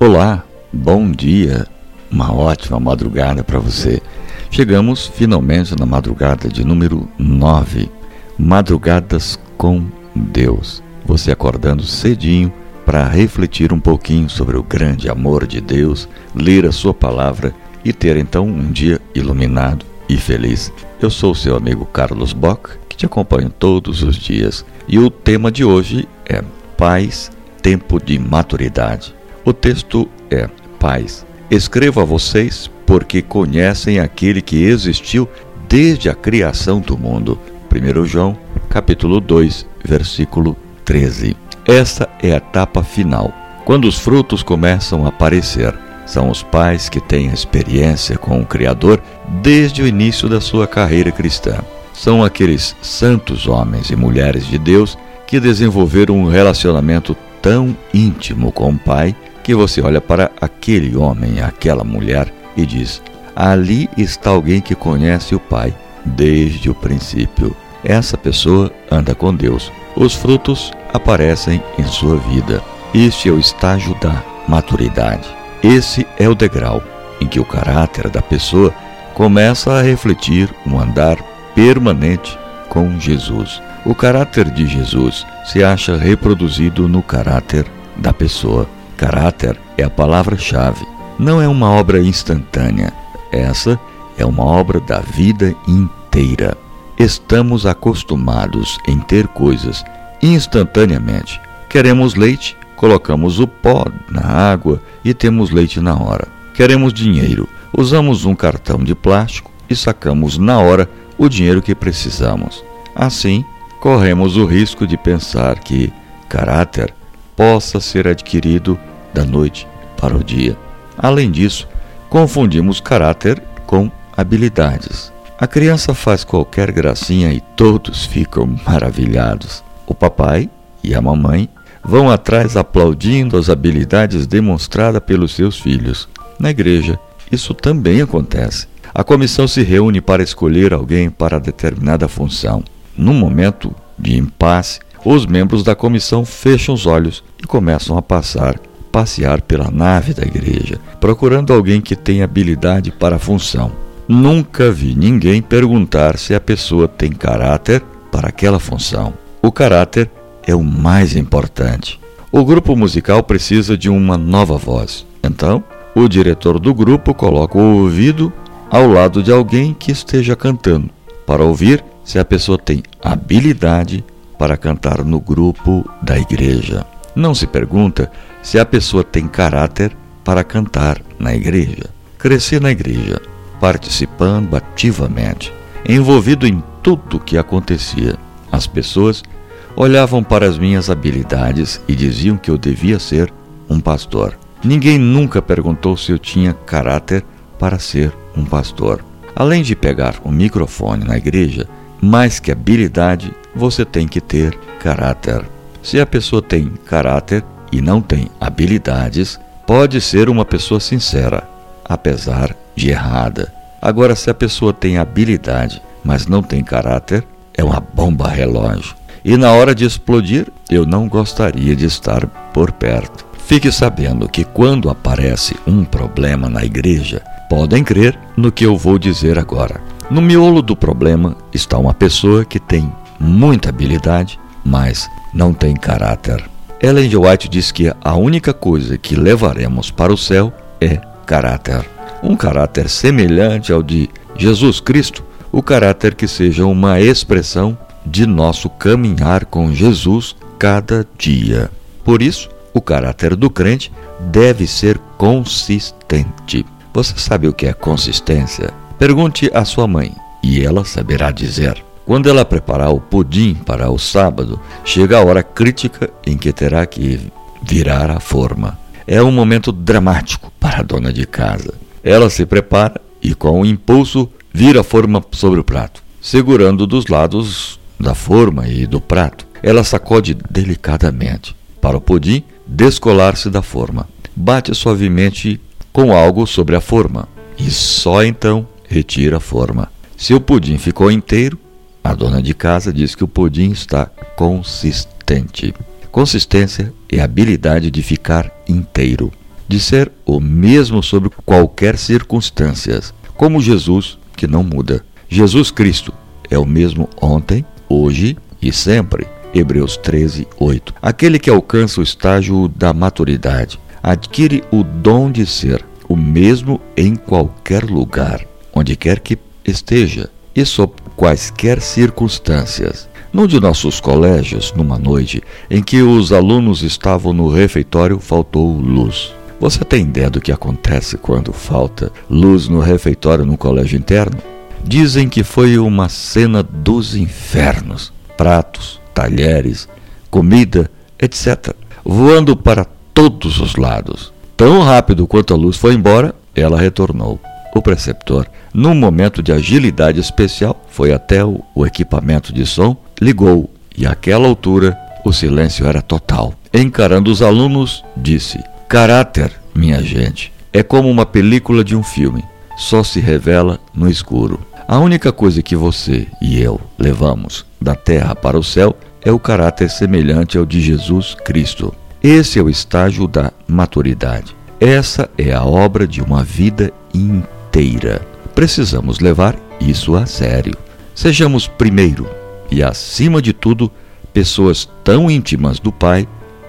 Olá, bom dia, uma ótima madrugada para você. Chegamos finalmente na madrugada de número 9, Madrugadas com Deus. Você acordando cedinho para refletir um pouquinho sobre o grande amor de Deus, ler a sua palavra e ter então um dia iluminado e feliz. Eu sou seu amigo Carlos Bock, que te acompanho todos os dias, e o tema de hoje é Paz, tempo de maturidade. O texto é: Paz, escrevo a vocês porque conhecem aquele que existiu desde a criação do mundo. 1 João, capítulo 2, versículo 13. Esta é a etapa final, quando os frutos começam a aparecer. São os pais que têm experiência com o Criador desde o início da sua carreira cristã. São aqueles santos homens e mulheres de Deus que desenvolveram um relacionamento tão íntimo com o Pai que você olha para aquele homem, aquela mulher e diz: ali está alguém que conhece o Pai desde o princípio. Essa pessoa anda com Deus. Os frutos aparecem em sua vida. Este é o estágio da maturidade. Esse é o degrau em que o caráter da pessoa começa a refletir um andar permanente com Jesus. O caráter de Jesus se acha reproduzido no caráter da pessoa. Caráter é a palavra-chave. Não é uma obra instantânea. Essa é uma obra da vida inteira. Estamos acostumados em ter coisas instantaneamente. Queremos leite, colocamos o pó na água e temos leite na hora. Queremos dinheiro, usamos um cartão de plástico e sacamos na hora o dinheiro que precisamos. Assim, corremos o risco de pensar que caráter possa ser adquirido da noite para o dia. Além disso, confundimos caráter com habilidades. A criança faz qualquer gracinha e todos ficam maravilhados. O papai e a mamãe vão atrás aplaudindo as habilidades demonstradas pelos seus filhos. Na igreja, isso também acontece. A comissão se reúne para escolher alguém para determinada função. Num momento de impasse, os membros da comissão fecham os olhos e começam a passar passear pela nave da igreja, procurando alguém que tenha habilidade para a função. Nunca vi ninguém perguntar se a pessoa tem caráter para aquela função. O caráter é o mais importante. O grupo musical precisa de uma nova voz. Então, o diretor do grupo coloca o ouvido ao lado de alguém que esteja cantando, para ouvir se a pessoa tem habilidade para cantar no grupo da igreja. Não se pergunta se a pessoa tem caráter para cantar na igreja. Cresci na igreja, participando ativamente, envolvido em tudo o que acontecia. As pessoas olhavam para as minhas habilidades e diziam que eu devia ser um pastor. Ninguém nunca perguntou se eu tinha caráter para ser um pastor. Além de pegar o microfone na igreja, mais que habilidade, você tem que ter caráter. Se a pessoa tem caráter e não tem habilidades, pode ser uma pessoa sincera, apesar de errada. Agora, se a pessoa tem habilidade, mas não tem caráter, é uma bomba relógio. E na hora de explodir, eu não gostaria de estar por perto. Fique sabendo que quando aparece um problema na igreja, podem crer no que eu vou dizer agora. No miolo do problema está uma pessoa que tem muita habilidade, mas não tem caráter. Ellen G. White diz que a única coisa que levaremos para o céu é caráter. Um caráter semelhante ao de Jesus Cristo, o caráter que seja uma expressão de nosso caminhar com Jesus cada dia. Por isso, o caráter do crente deve ser consistente. Você sabe o que é consistência? Pergunte à sua mãe e ela saberá dizer. Quando ela preparar o pudim para o sábado, chega a hora crítica em que terá que virar a forma. É um momento dramático para a dona de casa. Ela se prepara e, com o impulso, vira a forma sobre o prato, segurando dos lados da forma e do prato. Ela sacode delicadamente para o pudim descolar-se da forma. Bate suavemente com algo sobre a forma e só então retira a forma. Se o pudim ficou inteiro, a dona de casa diz que o pudim está consistente. Consistência é a habilidade de ficar inteiro. de ser o mesmo sobre qualquer circunstâncias, como Jesus, que não muda. Jesus Cristo é o mesmo ontem, hoje e sempre. Hebreus 13, 8. Aquele que alcança o estágio da maturidade adquire o dom de ser o mesmo em qualquer lugar, onde quer que esteja e sob quaisquer circunstâncias. Num de nossos colégios, numa noite em que os alunos estavam no refeitório, faltou luz. Você tem ideia do que acontece quando falta luz no refeitório no colégio interno? Dizem que foi uma cena dos infernos. Pratos, talheres, comida, etc., voando para todos os lados. Tão rápido quanto a luz foi embora, ela retornou. O preceptor, num momento de agilidade especial, foi até o, o equipamento de som, ligou e àquela altura o silêncio era total. Encarando os alunos, disse: Caráter, minha gente, é como uma película de um filme, só se revela no escuro. A única coisa que você e eu levamos da terra para o céu é o caráter semelhante ao de Jesus Cristo. Esse é o estágio da maturidade. Essa é a obra de uma vida inteira. Precisamos levar isso a sério. Sejamos primeiro e, acima de tudo, pessoas tão íntimas do Pai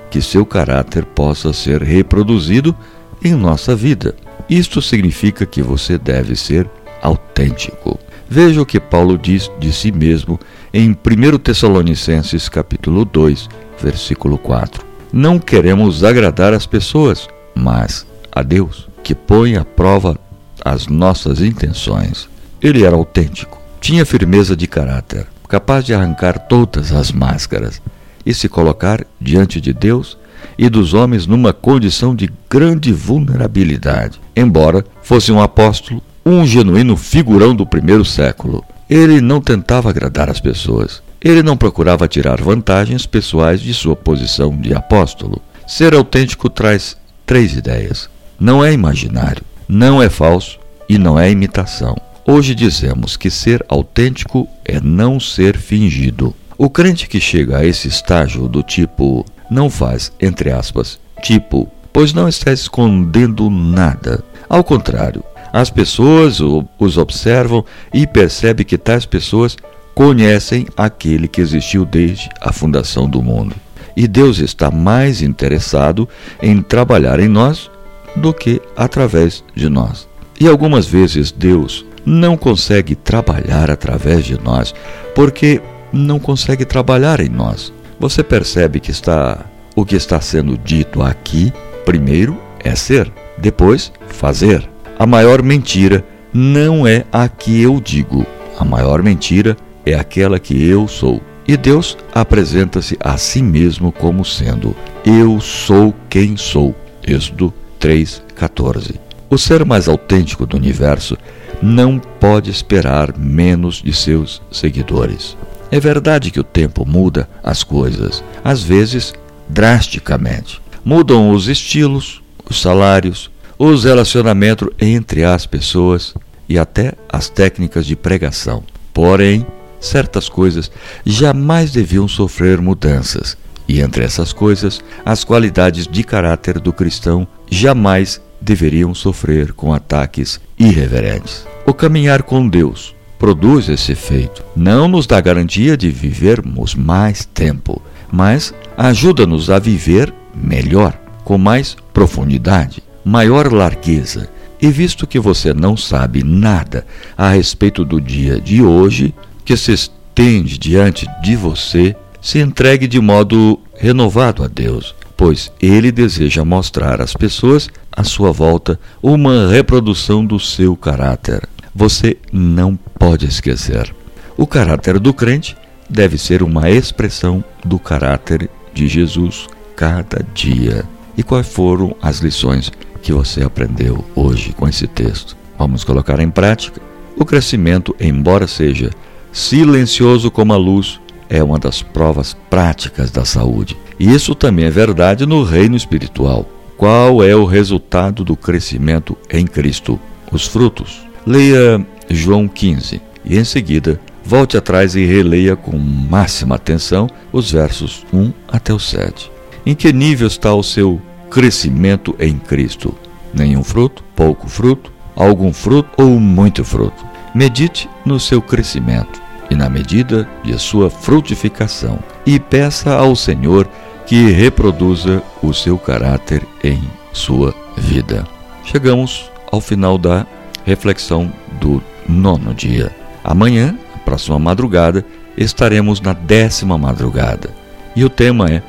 que seu caráter possa ser reproduzido em nossa vida. Isto significa que você deve ser autêntico. Veja o que Paulo diz de si mesmo em 1 Tessalonicenses capítulo 2, versículo 4. Não queremos agradar as pessoas, mas a Deus, que põe à prova as nossas intenções. Ele era autêntico, tinha firmeza de caráter, capaz de arrancar todas as máscaras e se colocar diante de Deus e dos homens numa condição de grande vulnerabilidade. Embora fosse um apóstolo, um genuíno figurão do primeiro século, ele não tentava agradar as pessoas. Ele não procurava tirar vantagens pessoais de sua posição de apóstolo. Ser autêntico traz três ideias: não é imaginário, não é falso e não é imitação. Hoje dizemos que ser autêntico é não ser fingido. O crente que chega a esse estágio do tipo não faz, entre aspas, tipo, pois não está escondendo nada. Ao contrário, as pessoas os observam e percebem que tais pessoas conhecem aquele que existiu desde a fundação do mundo. E Deus está mais interessado em trabalhar em nós do que através de nós. E algumas vezes Deus não consegue trabalhar através de nós porque não consegue trabalhar em nós. Você percebe que está o que está sendo dito aqui, primeiro é ser, depois fazer. A maior mentira não é a que eu digo. A maior mentira é aquela que eu sou. E Deus apresenta-se a si mesmo como sendo: Eu sou quem sou. Êxodo 3:14. O ser mais autêntico do universo não pode esperar menos de seus seguidores. É verdade que o tempo muda as coisas, às vezes drasticamente. Mudam os estilos, os salários, os relacionamentos entre as pessoas e até as técnicas de pregação. Porém, certas coisas jamais deviam sofrer mudanças, e entre essas coisas, as qualidades de caráter do cristão jamais deveriam sofrer com ataques irreverentes. O caminhar com Deus produz esse efeito. Não nos dá garantia de vivermos mais tempo, mas ajuda-nos a viver melhor, com mais profundidade, maior largueza. E visto que você não sabe nada a respeito do dia de hoje, que se estende diante de você, se entregue de modo renovado a Deus, pois Ele deseja mostrar às pessoas à sua volta uma reprodução do seu caráter você não pode esquecer. O caráter do crente deve ser uma expressão do caráter de Jesus cada dia. E quais foram as lições que você aprendeu hoje com esse texto? Vamos colocar em prática. O crescimento, embora seja silencioso como a luz, é uma das provas práticas da saúde. Isso também é verdade no reino espiritual. Qual é o resultado do crescimento em Cristo? Os frutos. Leia João 15 e em seguida volte atrás e releia com máxima atenção os versos 1 até o 7. Em que nível está o seu crescimento em Cristo. Nenhum fruto, pouco fruto, algum fruto ou muito fruto. Medite no seu crescimento e na medida de sua frutificação e peça ao Senhor que reproduza o seu caráter em sua vida. Chegamos ao final da reflexão do nono dia. Amanhã, a próxima madrugada, estaremos na décima madrugada. E o tema é: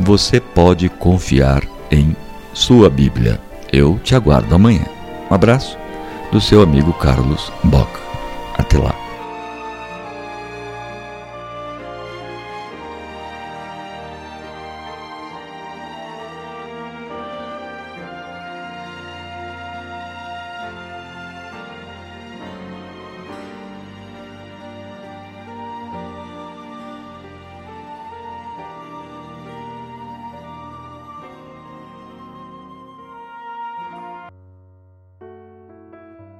Você pode confiar em sua Bíblia. Eu te aguardo amanhã. Um abraço do seu amigo Carlos Bock. Até lá.